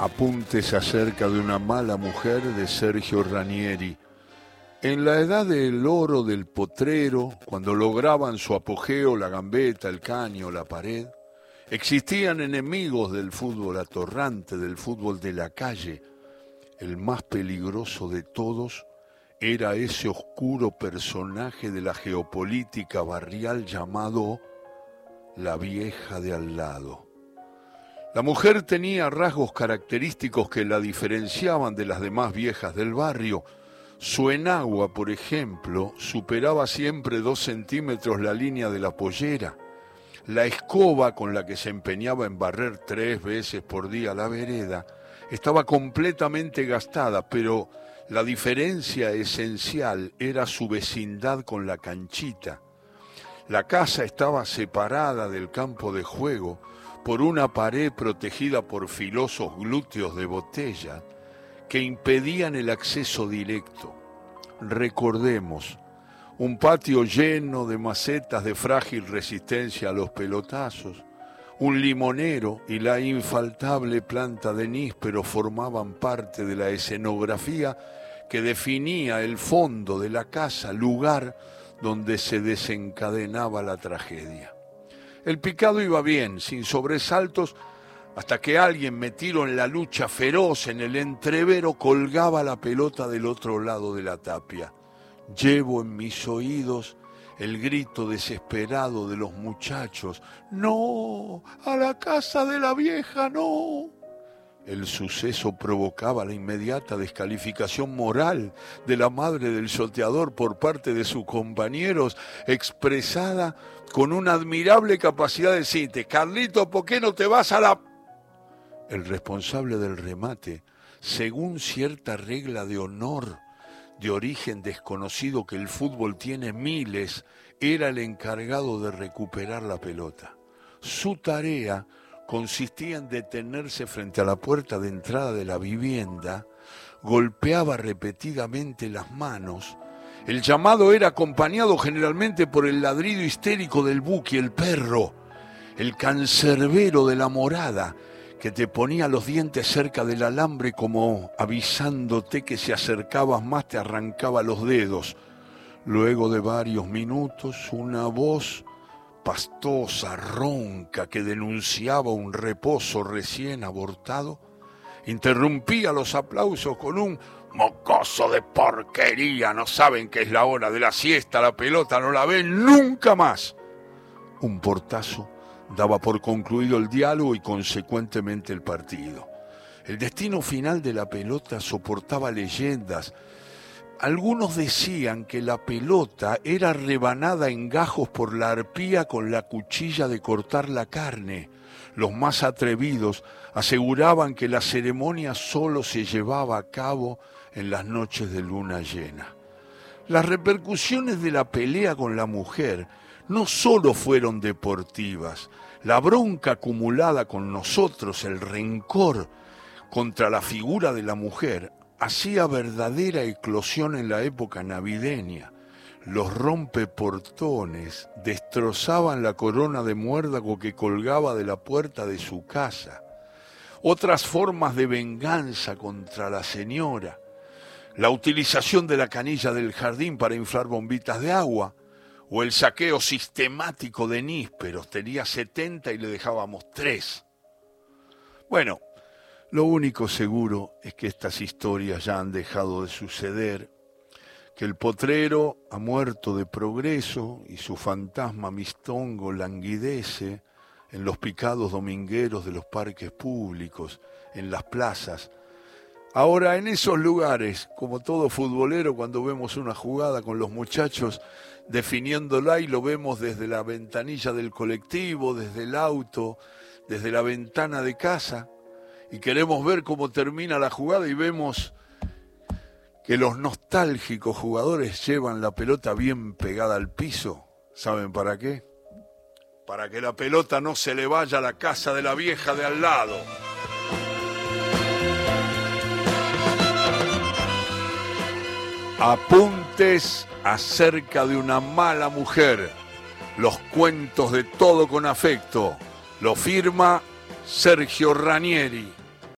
Apuntes acerca de una mala mujer de Sergio Ranieri. En la edad del oro del potrero, cuando lograban su apogeo la gambeta, el caño, la pared, existían enemigos del fútbol atorrante, del fútbol de la calle. El más peligroso de todos era ese oscuro personaje de la geopolítica barrial llamado la vieja de al lado. La mujer tenía rasgos característicos que la diferenciaban de las demás viejas del barrio. Su enagua, por ejemplo, superaba siempre dos centímetros la línea de la pollera. La escoba con la que se empeñaba en barrer tres veces por día la vereda estaba completamente gastada, pero la diferencia esencial era su vecindad con la canchita. La casa estaba separada del campo de juego por una pared protegida por filosos glúteos de botella que impedían el acceso directo. Recordemos, un patio lleno de macetas de frágil resistencia a los pelotazos, un limonero y la infaltable planta de níspero formaban parte de la escenografía que definía el fondo de la casa, lugar donde se desencadenaba la tragedia. El picado iba bien, sin sobresaltos, hasta que alguien metido en la lucha feroz en el entrevero colgaba la pelota del otro lado de la tapia. Llevo en mis oídos el grito desesperado de los muchachos. No, a la casa de la vieja, no. El suceso provocaba la inmediata descalificación moral de la madre del soteador por parte de sus compañeros, expresada con una admirable capacidad de decirte, Carlito, ¿por qué no te vas a la... El responsable del remate, según cierta regla de honor de origen desconocido que el fútbol tiene miles, era el encargado de recuperar la pelota. Su tarea consistía en detenerse frente a la puerta de entrada de la vivienda, golpeaba repetidamente las manos, el llamado era acompañado generalmente por el ladrido histérico del buque, el perro, el cancerbero de la morada, que te ponía los dientes cerca del alambre como avisándote que si acercabas más te arrancaba los dedos. Luego de varios minutos, una voz pastosa, ronca, que denunciaba un reposo recién abortado, interrumpía los aplausos con un mocoso de porquería, no saben que es la hora de la siesta, la pelota no la ven nunca más. Un portazo daba por concluido el diálogo y consecuentemente el partido. El destino final de la pelota soportaba leyendas, algunos decían que la pelota era rebanada en gajos por la arpía con la cuchilla de cortar la carne. Los más atrevidos aseguraban que la ceremonia solo se llevaba a cabo en las noches de luna llena. Las repercusiones de la pelea con la mujer no solo fueron deportivas, la bronca acumulada con nosotros, el rencor contra la figura de la mujer, hacía verdadera eclosión en la época navideña. Los rompeportones destrozaban la corona de muérdago que colgaba de la puerta de su casa. Otras formas de venganza contra la señora. La utilización de la canilla del jardín para inflar bombitas de agua. O el saqueo sistemático de nísperos. Tenía 70 y le dejábamos tres. Bueno, lo único seguro es que estas historias ya han dejado de suceder, que el potrero ha muerto de progreso y su fantasma mistongo languidece en los picados domingueros de los parques públicos, en las plazas. Ahora, en esos lugares, como todo futbolero, cuando vemos una jugada con los muchachos definiéndola y lo vemos desde la ventanilla del colectivo, desde el auto, desde la ventana de casa, y queremos ver cómo termina la jugada y vemos que los nostálgicos jugadores llevan la pelota bien pegada al piso. ¿Saben para qué? Para que la pelota no se le vaya a la casa de la vieja de al lado. Apuntes acerca de una mala mujer. Los cuentos de todo con afecto. Lo firma Sergio Ranieri.